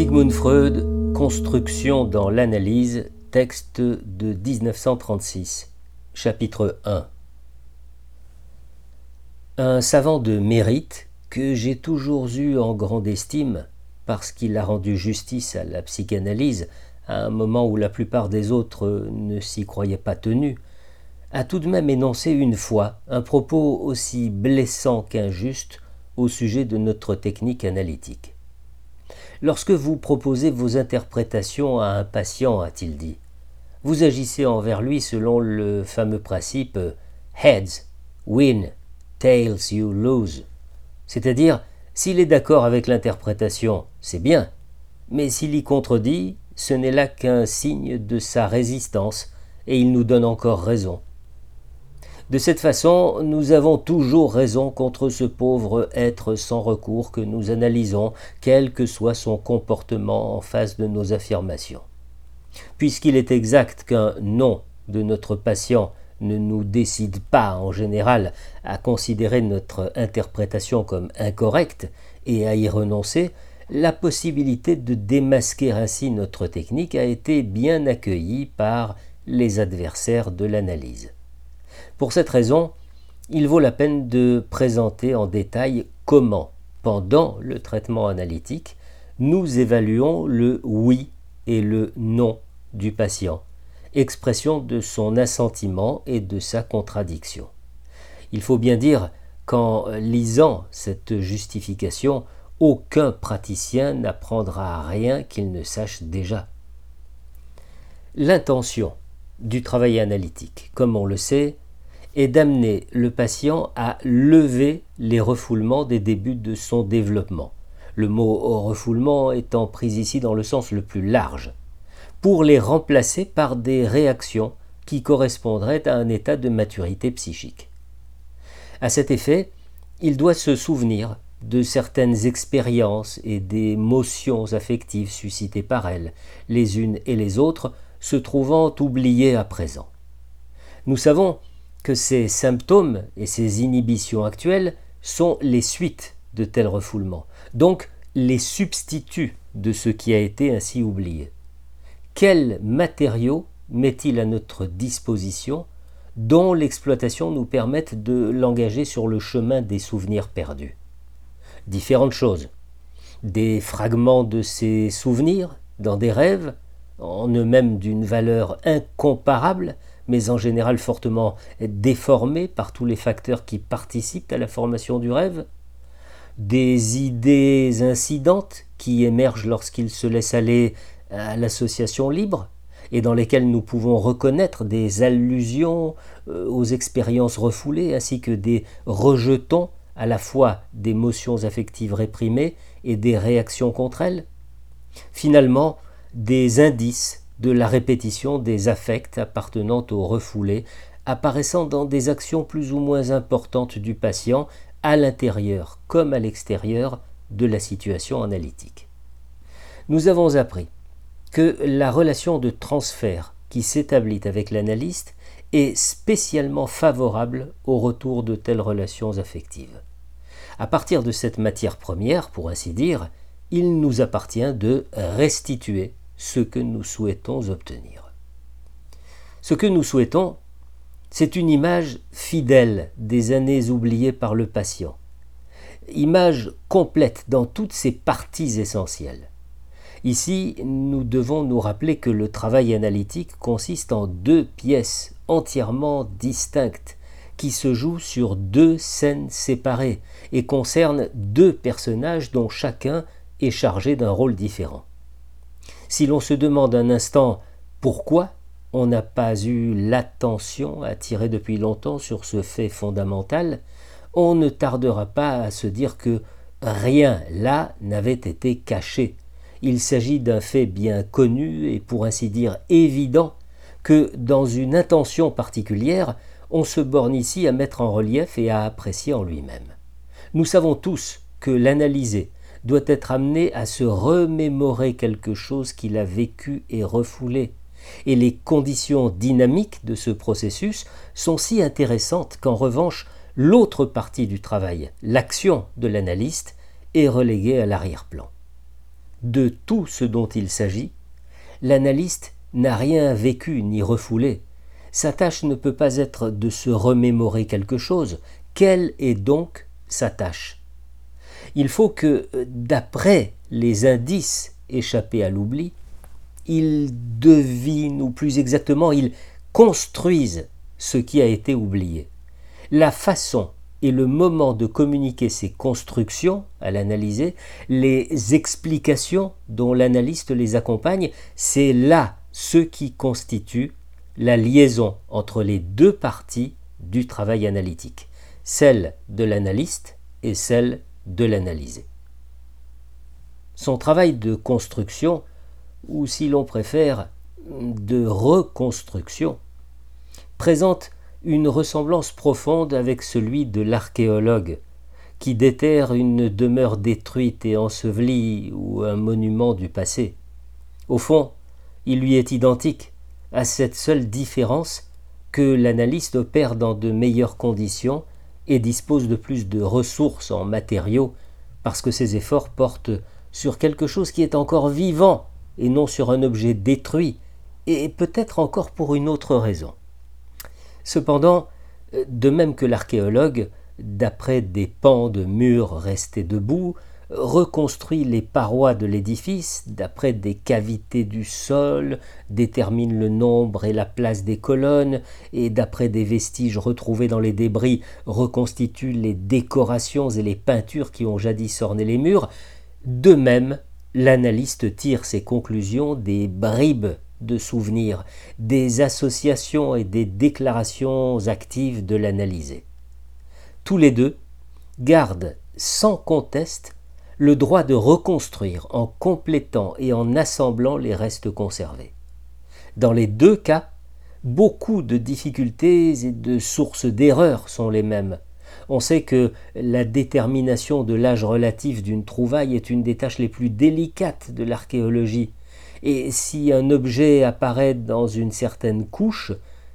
Sigmund Freud, Construction dans l'analyse, texte de 1936, chapitre 1. Un savant de mérite que j'ai toujours eu en grande estime, parce qu'il a rendu justice à la psychanalyse à un moment où la plupart des autres ne s'y croyaient pas tenus, a tout de même énoncé une fois un propos aussi blessant qu'injuste au sujet de notre technique analytique. Lorsque vous proposez vos interprétations à un patient, a-t-il dit, vous agissez envers lui selon le fameux principe Heads, win, tails, you lose. C'est-à-dire, s'il est d'accord avec l'interprétation, c'est bien, mais s'il y contredit, ce n'est là qu'un signe de sa résistance, et il nous donne encore raison. De cette façon, nous avons toujours raison contre ce pauvre être sans recours que nous analysons, quel que soit son comportement en face de nos affirmations. Puisqu'il est exact qu'un non de notre patient ne nous décide pas en général à considérer notre interprétation comme incorrecte et à y renoncer, la possibilité de démasquer ainsi notre technique a été bien accueillie par les adversaires de l'analyse. Pour cette raison, il vaut la peine de présenter en détail comment, pendant le traitement analytique, nous évaluons le oui et le non du patient, expression de son assentiment et de sa contradiction. Il faut bien dire qu'en lisant cette justification, aucun praticien n'apprendra rien qu'il ne sache déjà. L'intention du travail analytique, comme on le sait, est d'amener le patient à lever les refoulements des débuts de son développement, le mot refoulement étant pris ici dans le sens le plus large, pour les remplacer par des réactions qui correspondraient à un état de maturité psychique. À cet effet, il doit se souvenir de certaines expériences et des motions affectives suscitées par elles, les unes et les autres se trouvant oubliées à présent. Nous savons que ces symptômes et ces inhibitions actuelles sont les suites de tels refoulements, donc les substituts de ce qui a été ainsi oublié. Quels matériaux met-il à notre disposition dont l'exploitation nous permette de l'engager sur le chemin des souvenirs perdus? Différentes choses. Des fragments de ces souvenirs dans des rêves, en eux-mêmes d'une valeur incomparable, mais en général fortement déformé par tous les facteurs qui participent à la formation du rêve, des idées incidentes qui émergent lorsqu'il se laisse aller à l'association libre, et dans lesquelles nous pouvons reconnaître des allusions euh, aux expériences refoulées ainsi que des rejetons à la fois d'émotions affectives réprimées et des réactions contre elles. Finalement, des indices de la répétition des affects appartenant au refoulé, apparaissant dans des actions plus ou moins importantes du patient à l'intérieur comme à l'extérieur de la situation analytique. Nous avons appris que la relation de transfert qui s'établit avec l'analyste est spécialement favorable au retour de telles relations affectives. À partir de cette matière première, pour ainsi dire, il nous appartient de restituer ce que nous souhaitons obtenir. Ce que nous souhaitons, c'est une image fidèle des années oubliées par le patient, image complète dans toutes ses parties essentielles. Ici, nous devons nous rappeler que le travail analytique consiste en deux pièces entièrement distinctes qui se jouent sur deux scènes séparées et concernent deux personnages dont chacun est chargé d'un rôle différent. Si l'on se demande un instant pourquoi on n'a pas eu l'attention attirée depuis longtemps sur ce fait fondamental, on ne tardera pas à se dire que rien là n'avait été caché. Il s'agit d'un fait bien connu et pour ainsi dire évident que dans une intention particulière, on se borne ici à mettre en relief et à apprécier en lui-même. Nous savons tous que l'analyser, doit être amené à se remémorer quelque chose qu'il a vécu et refoulé. Et les conditions dynamiques de ce processus sont si intéressantes qu'en revanche, l'autre partie du travail, l'action de l'analyste, est reléguée à l'arrière-plan. de tout ce dont il s'agit, l'analyste n'a rien vécu ni refoulé. Sa tâche ne peut pas être de se remémorer quelque chose. Quelle est donc sa tâche? Il faut que, d'après les indices échappés à l'oubli, il devine, ou plus exactement, il construise ce qui a été oublié. La façon et le moment de communiquer ces constructions à l'analyser, les explications dont l'analyste les accompagne, c'est là ce qui constitue la liaison entre les deux parties du travail analytique, celle de l'analyste et celle de l'analysé. Son travail de construction, ou si l'on préfère, de reconstruction, présente une ressemblance profonde avec celui de l'archéologue, qui déterre une demeure détruite et ensevelie ou un monument du passé. Au fond, il lui est identique, à cette seule différence que l'analyste opère dans de meilleures conditions et dispose de plus de ressources en matériaux, parce que ses efforts portent sur quelque chose qui est encore vivant et non sur un objet détruit, et peut-être encore pour une autre raison. Cependant, de même que l'archéologue, d'après des pans de murs restés debout, reconstruit les parois de l'édifice d'après des cavités du sol, détermine le nombre et la place des colonnes, et d'après des vestiges retrouvés dans les débris, reconstitue les décorations et les peintures qui ont jadis orné les murs, de même, l'analyste tire ses conclusions des bribes de souvenirs, des associations et des déclarations actives de l'analysé. Tous les deux gardent sans conteste le droit de reconstruire en complétant et en assemblant les restes conservés. Dans les deux cas, beaucoup de difficultés et de sources d'erreurs sont les mêmes. On sait que la détermination de l'âge relatif d'une trouvaille est une des tâches les plus délicates de l'archéologie, et si un objet apparaît dans une certaine couche,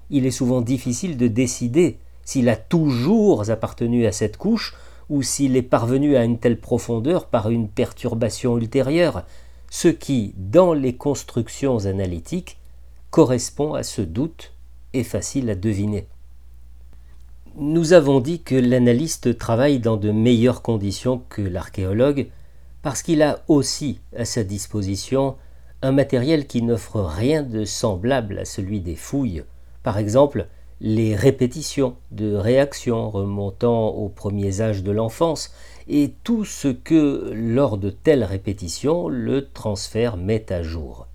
il est souvent difficile de décider s'il a toujours appartenu à cette couche ou s'il est parvenu à une telle profondeur par une perturbation ultérieure, ce qui, dans les constructions analytiques, correspond à ce doute et facile à deviner. Nous avons dit que l'analyste travaille dans de meilleures conditions que l'archéologue parce qu'il a aussi à sa disposition un matériel qui n'offre rien de semblable à celui des fouilles, par exemple les répétitions de réactions remontant aux premiers âges de l'enfance, et tout ce que, lors de telles répétitions, le transfert met à jour.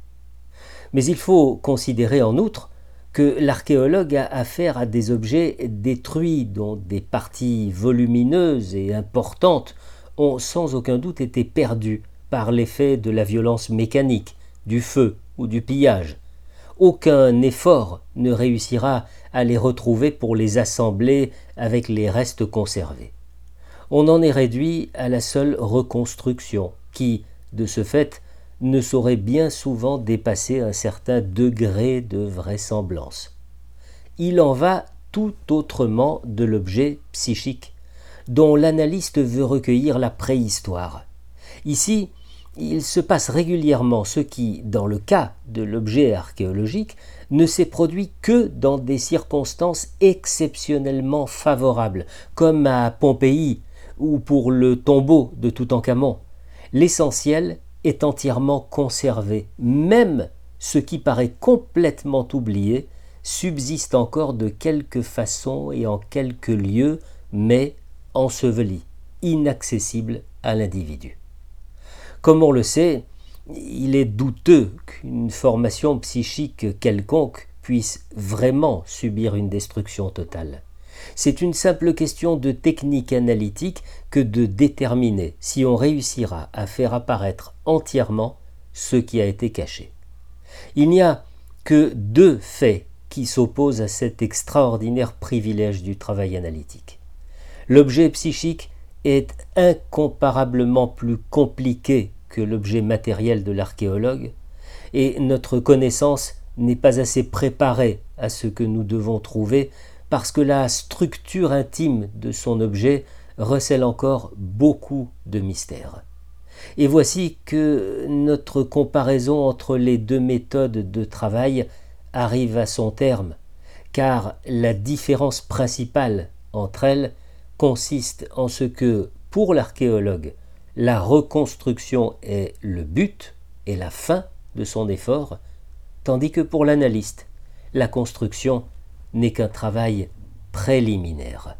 Mais il faut considérer en outre que l'archéologue a affaire à des objets détruits dont des parties volumineuses et importantes ont sans aucun doute été perdues par l'effet de la violence mécanique, du feu ou du pillage. Aucun effort ne réussira à les retrouver pour les assembler avec les restes conservés. On en est réduit à la seule reconstruction, qui, de ce fait, ne saurait bien souvent dépasser un certain degré de vraisemblance. Il en va tout autrement de l'objet psychique, dont l'analyste veut recueillir la préhistoire. Ici, il se passe régulièrement ce qui, dans le cas de l'objet archéologique, ne s'est produit que dans des circonstances exceptionnellement favorables, comme à Pompéi ou pour le tombeau de Toutankhamon. L'essentiel est entièrement conservé, même ce qui paraît complètement oublié subsiste encore de quelque façon et en quelque lieu, mais enseveli, inaccessible à l'individu. Comme on le sait, il est douteux qu'une formation psychique quelconque puisse vraiment subir une destruction totale. C'est une simple question de technique analytique que de déterminer si on réussira à faire apparaître entièrement ce qui a été caché. Il n'y a que deux faits qui s'opposent à cet extraordinaire privilège du travail analytique. L'objet psychique est incomparablement plus compliqué que l'objet matériel de l'archéologue, et notre connaissance n'est pas assez préparée à ce que nous devons trouver parce que la structure intime de son objet recèle encore beaucoup de mystères. Et voici que notre comparaison entre les deux méthodes de travail arrive à son terme, car la différence principale entre elles consiste en ce que, pour l'archéologue, la reconstruction est le but et la fin de son effort, tandis que pour l'analyste, la construction n'est qu'un travail préliminaire.